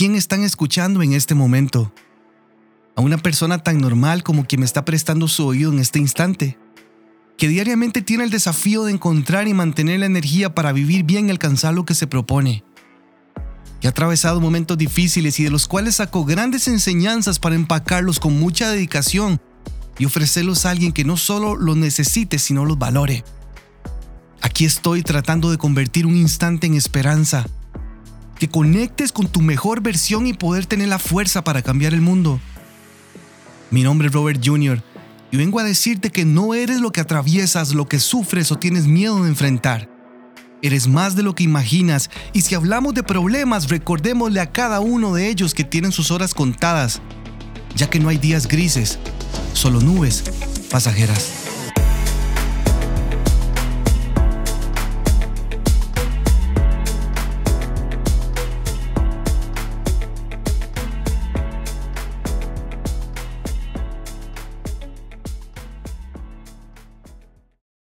quién están escuchando en este momento? ¿A una persona tan normal como quien me está prestando su oído en este instante? Que diariamente tiene el desafío de encontrar y mantener la energía para vivir bien y alcanzar lo que se propone. Que ha atravesado momentos difíciles y de los cuales sacó grandes enseñanzas para empacarlos con mucha dedicación y ofrecerlos a alguien que no solo los necesite, sino los valore. Aquí estoy tratando de convertir un instante en esperanza. Que conectes con tu mejor versión y poder tener la fuerza para cambiar el mundo. Mi nombre es Robert Jr. y vengo a decirte que no eres lo que atraviesas, lo que sufres o tienes miedo de enfrentar. Eres más de lo que imaginas y si hablamos de problemas, recordémosle a cada uno de ellos que tienen sus horas contadas, ya que no hay días grises, solo nubes pasajeras.